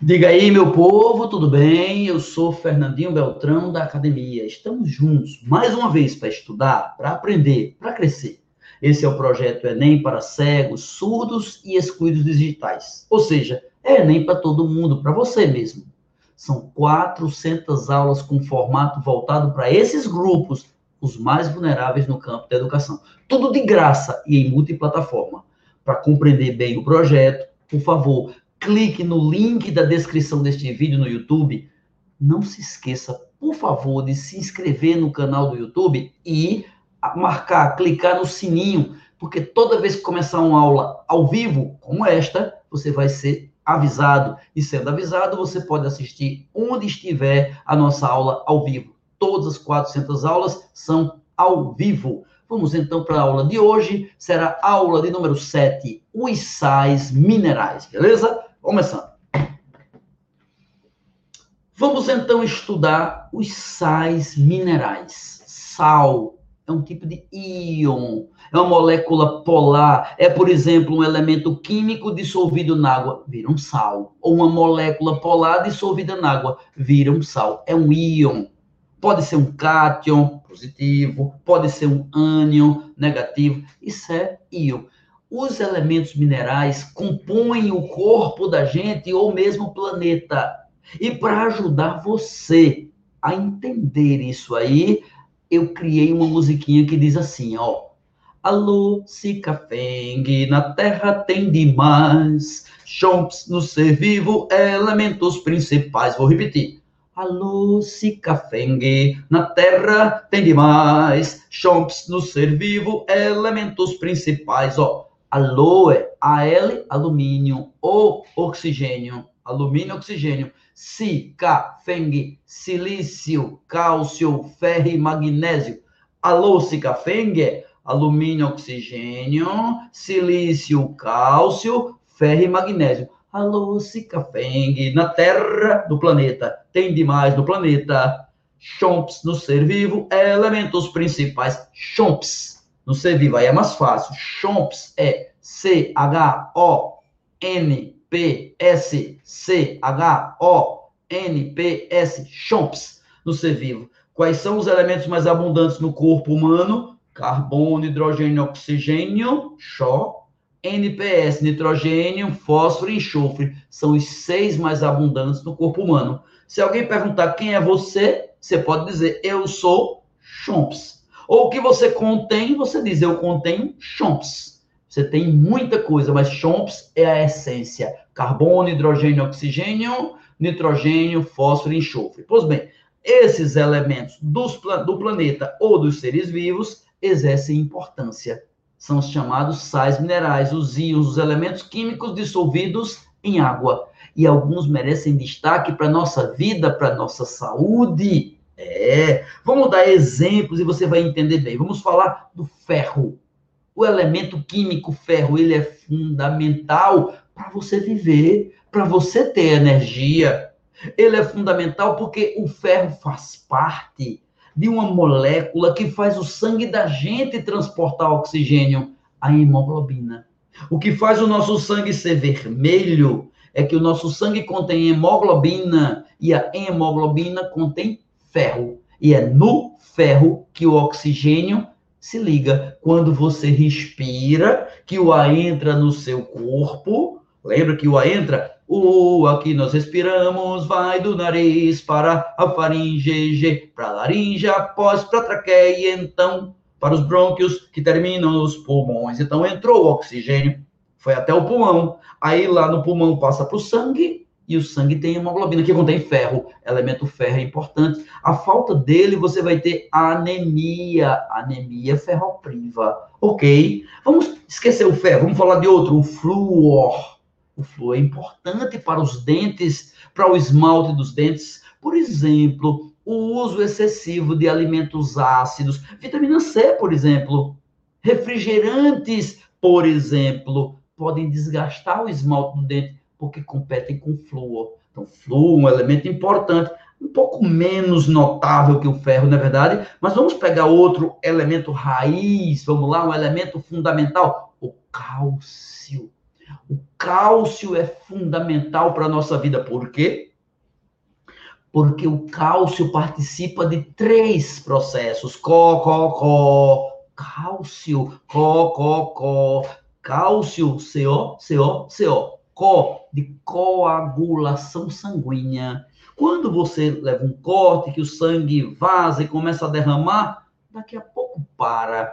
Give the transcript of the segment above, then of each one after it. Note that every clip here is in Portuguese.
Diga aí, meu povo, tudo bem? Eu sou Fernandinho Beltrão da academia. Estamos juntos mais uma vez para estudar, para aprender, para crescer. Esse é o projeto Enem para cegos, surdos e excluídos digitais. Ou seja, é Enem para todo mundo, para você mesmo. São 400 aulas com formato voltado para esses grupos, os mais vulneráveis no campo da educação. Tudo de graça e em multiplataforma. Para compreender bem o projeto, por favor, clique no link da descrição deste vídeo no YouTube. Não se esqueça, por favor, de se inscrever no canal do YouTube e marcar, clicar no sininho, porque toda vez que começar uma aula ao vivo, como esta, você vai ser avisado. E sendo avisado, você pode assistir onde estiver a nossa aula ao vivo. Todas as 400 aulas são ao vivo. Vamos então para a aula de hoje. Será a aula de número 7, os sais minerais, beleza? Começando. Vamos então estudar os sais minerais. Sal é um tipo de íon, é uma molécula polar, é, por exemplo, um elemento químico dissolvido na água, vira um sal. Ou uma molécula polar dissolvida na água, vira um sal. É um íon. Pode ser um cátion positivo, pode ser um ânion negativo. Isso é íon os elementos minerais compõem o corpo da gente ou mesmo o planeta. E para ajudar você a entender isso aí, eu criei uma musiquinha que diz assim, ó. Alô, Cicafeng, na terra tem demais. Chomps no ser vivo, elementos principais. Vou repetir. Alô, Cicafeng, na terra tem demais. Chomps no ser vivo, elementos principais. Ó, aloe, Al, alumínio, O, oxigênio, alumínio, oxigênio, Si, Ca, Feng, silício, cálcio, ferro e magnésio. Alô, Feng, alumínio, oxigênio, silício, cálcio, ferro e magnésio. Alô, Feng, na Terra do planeta, tem demais no planeta. Chomps no ser vivo, elementos principais. Chomps no ser vivo. Aí é mais fácil. Chomps é C-H-O-N-P-S. C-H-O-N-P-S. Chomps no ser vivo. Quais são os elementos mais abundantes no corpo humano? Carbono, hidrogênio, oxigênio, Xó. NPS, nitrogênio, fósforo e enxofre. São os seis mais abundantes no corpo humano. Se alguém perguntar quem é você, você pode dizer, eu sou Chomps. Ou o que você contém, você diz, eu contenho chomps. Você tem muita coisa, mas chomps é a essência. Carbono, hidrogênio, oxigênio, nitrogênio, fósforo e enxofre. Pois bem, esses elementos dos, do planeta ou dos seres vivos exercem importância. São os chamados sais minerais, os íons, os elementos químicos dissolvidos em água. E alguns merecem destaque para a nossa vida, para a nossa saúde. É, vamos dar exemplos e você vai entender bem. Vamos falar do ferro. O elemento químico ferro, ele é fundamental para você viver, para você ter energia. Ele é fundamental porque o ferro faz parte de uma molécula que faz o sangue da gente transportar oxigênio, a hemoglobina. O que faz o nosso sangue ser vermelho é que o nosso sangue contém hemoglobina e a hemoglobina contém ferro. E é no ferro que o oxigênio se liga. Quando você respira, que o ar entra no seu corpo, lembra que o ar entra? O aqui nós respiramos, vai do nariz para a faringe, para a laringe, após para a traqueia, então para os brônquios que terminam nos pulmões. Então entrou o oxigênio, foi até o pulmão. Aí lá no pulmão passa para o sangue, e o sangue tem hemoglobina, que contém ferro. Elemento ferro é importante. A falta dele, você vai ter anemia. Anemia ferropriva. Ok? Vamos esquecer o ferro, vamos falar de outro, o flúor. O flúor é importante para os dentes, para o esmalte dos dentes. Por exemplo, o uso excessivo de alimentos ácidos, vitamina C, por exemplo, refrigerantes, por exemplo, podem desgastar o esmalte do dente porque competem com flúor. Então, flúor, um elemento importante, um pouco menos notável que o ferro, na é verdade, mas vamos pegar outro elemento raiz, vamos lá, um elemento fundamental, o cálcio. O cálcio é fundamental para a nossa vida. Por quê? Porque o cálcio participa de três processos. Có, có, có. Cálcio, có, có, có. Cálcio, CO, CO, CO. Có, de coagulação sanguínea. Quando você leva um corte, que o sangue vaza e começa a derramar, daqui a pouco para.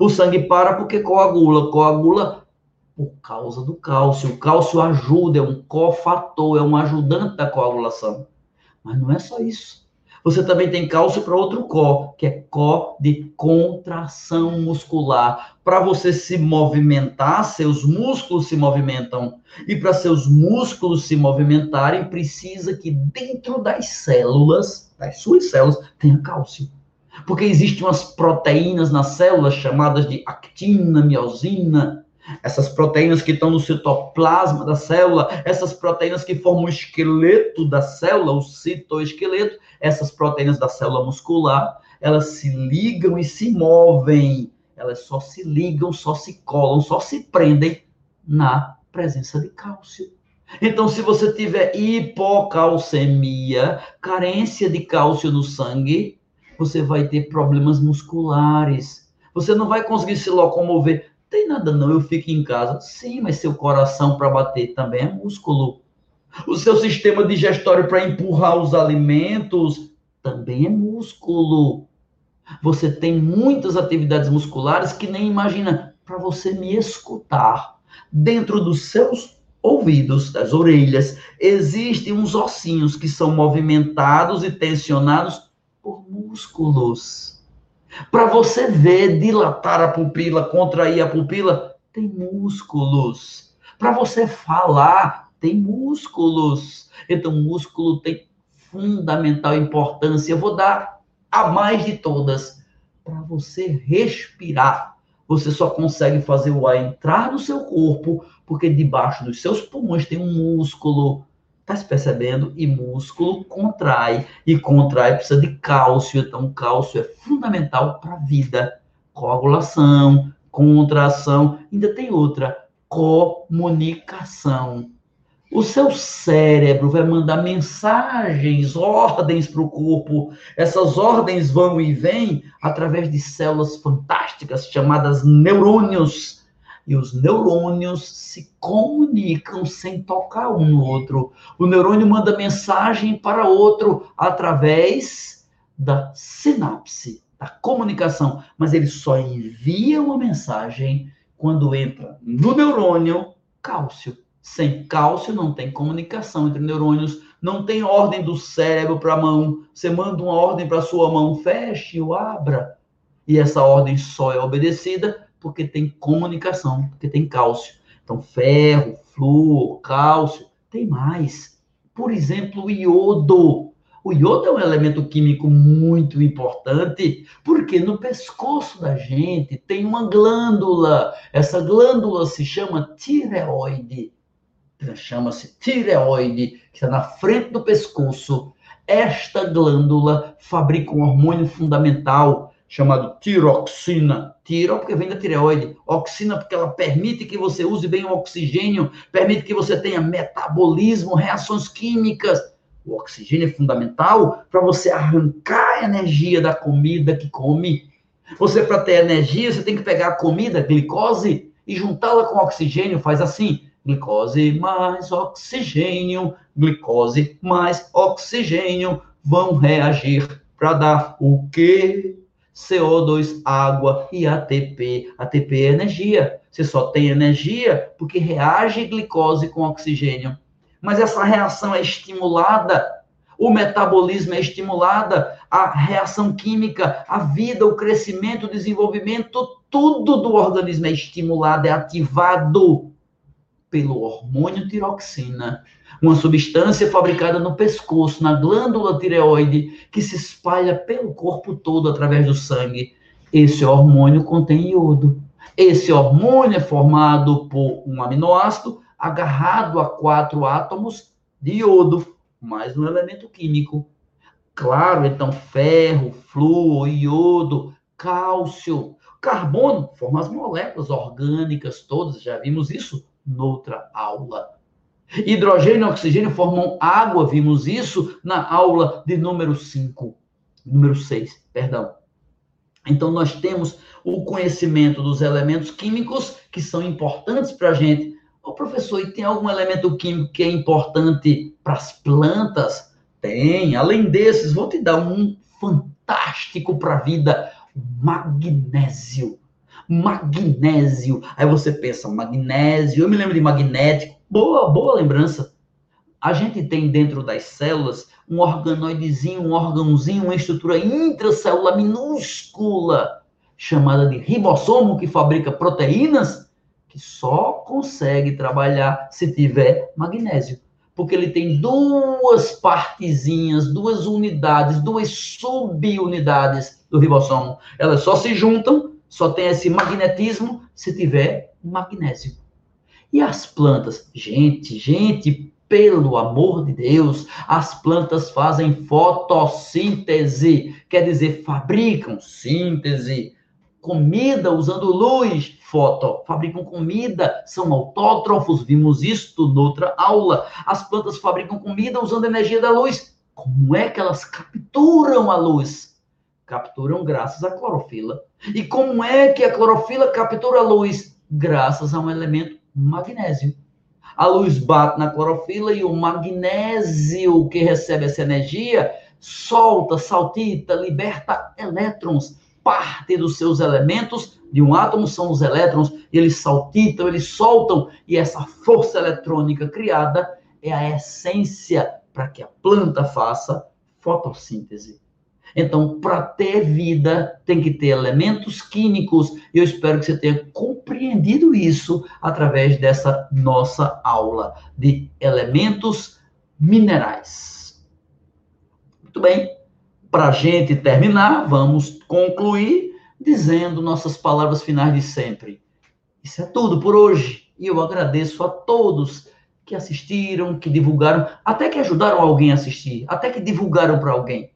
O sangue para porque coagula. Coagula por causa do cálcio. O cálcio ajuda, é um cofator, é um ajudante da coagulação. Mas não é só isso. Você também tem cálcio para outro có, que é có de contração muscular. Para você se movimentar, seus músculos se movimentam. E para seus músculos se movimentarem, precisa que dentro das células, das suas células, tenha cálcio. Porque existem umas proteínas nas células chamadas de actina, miosina, essas proteínas que estão no citoplasma da célula, essas proteínas que formam o esqueleto da célula, o citoesqueleto, essas proteínas da célula muscular, elas se ligam e se movem. Elas só se ligam, só se colam, só se prendem na presença de cálcio. Então, se você tiver hipocalcemia, carência de cálcio no sangue, você vai ter problemas musculares. Você não vai conseguir se locomover tem nada não, eu fico em casa. Sim, mas seu coração para bater também é músculo. O seu sistema digestório para empurrar os alimentos também é músculo. Você tem muitas atividades musculares que nem imagina para você me escutar. Dentro dos seus ouvidos, das orelhas, existem uns ossinhos que são movimentados e tensionados por músculos. Para você ver, dilatar a pupila, contrair a pupila, tem músculos. Para você falar, tem músculos. Então, músculo tem fundamental importância. Eu vou dar a mais de todas. Para você respirar, você só consegue fazer o ar entrar no seu corpo, porque debaixo dos seus pulmões tem um músculo Está se percebendo? E músculo contrai. E contrai precisa de cálcio. Então, cálcio é fundamental para a vida. Coagulação, contração. Ainda tem outra. Comunicação. O seu cérebro vai mandar mensagens, ordens para o corpo. Essas ordens vão e vêm através de células fantásticas chamadas neurônios e os neurônios se comunicam sem tocar um no outro. O neurônio manda mensagem para outro através da sinapse, da comunicação, mas ele só envia uma mensagem quando entra no neurônio cálcio. Sem cálcio não tem comunicação entre neurônios, não tem ordem do cérebro para a mão. Você manda uma ordem para sua mão, feche ou abra. E essa ordem só é obedecida porque tem comunicação, porque tem cálcio. Então, ferro, flúor, cálcio, tem mais. Por exemplo, o iodo. O iodo é um elemento químico muito importante, porque no pescoço da gente tem uma glândula. Essa glândula se chama tireoide. Chama-se tireoide, que está na frente do pescoço. Esta glândula fabrica um hormônio fundamental chamado tiroxina. Tiro porque vem da tireoide. Oxina porque ela permite que você use bem o oxigênio, permite que você tenha metabolismo, reações químicas. O oxigênio é fundamental para você arrancar a energia da comida que come. Você, para ter energia, você tem que pegar a comida, a glicose, e juntá-la com oxigênio. Faz assim: glicose mais oxigênio, glicose mais oxigênio vão reagir para dar o quê? CO2, água e ATP. ATP é energia. Você só tem energia porque reage glicose com oxigênio. Mas essa reação é estimulada, o metabolismo é estimulada, a reação química, a vida, o crescimento, o desenvolvimento, tudo do organismo é estimulado, é ativado pelo hormônio tiroxina uma substância fabricada no pescoço, na glândula tireoide, que se espalha pelo corpo todo através do sangue. Esse hormônio contém iodo. Esse hormônio é formado por um aminoácido agarrado a quatro átomos de iodo, mais um elemento químico. Claro, então, ferro, flúor, iodo, cálcio, carbono, forma as moléculas orgânicas todas, já vimos isso noutra aula. Hidrogênio e oxigênio formam água, vimos isso na aula de número 5, número 6, perdão. Então, nós temos o conhecimento dos elementos químicos que são importantes para a gente. Ô, professor, e tem algum elemento químico que é importante para as plantas? Tem. Além desses, vou te dar um fantástico para a vida: magnésio. Magnésio. Aí você pensa, magnésio, eu me lembro de magnético. Boa, boa lembrança. A gente tem dentro das células um organoidezinho, um órgãozinho, uma estrutura intracelular minúscula, chamada de ribossomo, que fabrica proteínas, que só consegue trabalhar se tiver magnésio porque ele tem duas partezinhas, duas unidades, duas subunidades do ribossomo. Elas só se juntam, só tem esse magnetismo se tiver magnésio. E as plantas? Gente, gente, pelo amor de Deus, as plantas fazem fotossíntese, quer dizer, fabricam síntese, comida usando luz, foto, fabricam comida, são autótrofos, vimos isto noutra aula. As plantas fabricam comida usando energia da luz. Como é que elas capturam a luz? Capturam graças à clorofila. E como é que a clorofila captura a luz? Graças a um elemento magnésio. A luz bate na clorofila e o magnésio que recebe essa energia solta, saltita, liberta elétrons parte dos seus elementos de um átomo são os elétrons, eles saltitam, eles soltam, e essa força eletrônica criada é a essência para que a planta faça fotossíntese. Então, para ter vida, tem que ter elementos químicos. E eu espero que você tenha compreendido isso através dessa nossa aula de elementos minerais. Muito bem. Para a gente terminar, vamos concluir dizendo nossas palavras finais de sempre. Isso é tudo por hoje. E eu agradeço a todos que assistiram, que divulgaram, até que ajudaram alguém a assistir, até que divulgaram para alguém.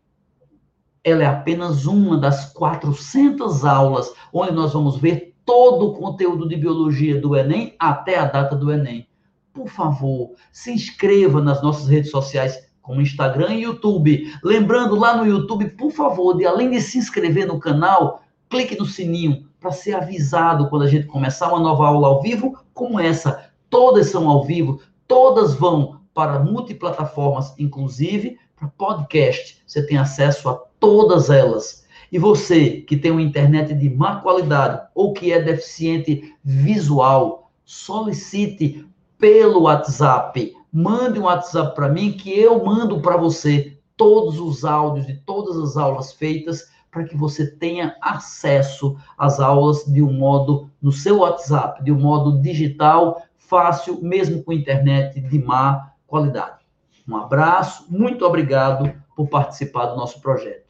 Ela é apenas uma das 400 aulas onde nós vamos ver todo o conteúdo de biologia do Enem até a data do Enem. Por favor, se inscreva nas nossas redes sociais como Instagram e YouTube. Lembrando lá no YouTube, por favor, de além de se inscrever no canal, clique no sininho para ser avisado quando a gente começar uma nova aula ao vivo como essa. Todas são ao vivo, todas vão para multiplataformas, inclusive para podcast. Você tem acesso a todas elas. E você que tem uma internet de má qualidade ou que é deficiente visual, solicite pelo WhatsApp mande um WhatsApp para mim que eu mando para você todos os áudios de todas as aulas feitas para que você tenha acesso às aulas de um modo no seu WhatsApp, de um modo digital, fácil, mesmo com internet de má qualidade. Um abraço, muito obrigado por participar do nosso projeto.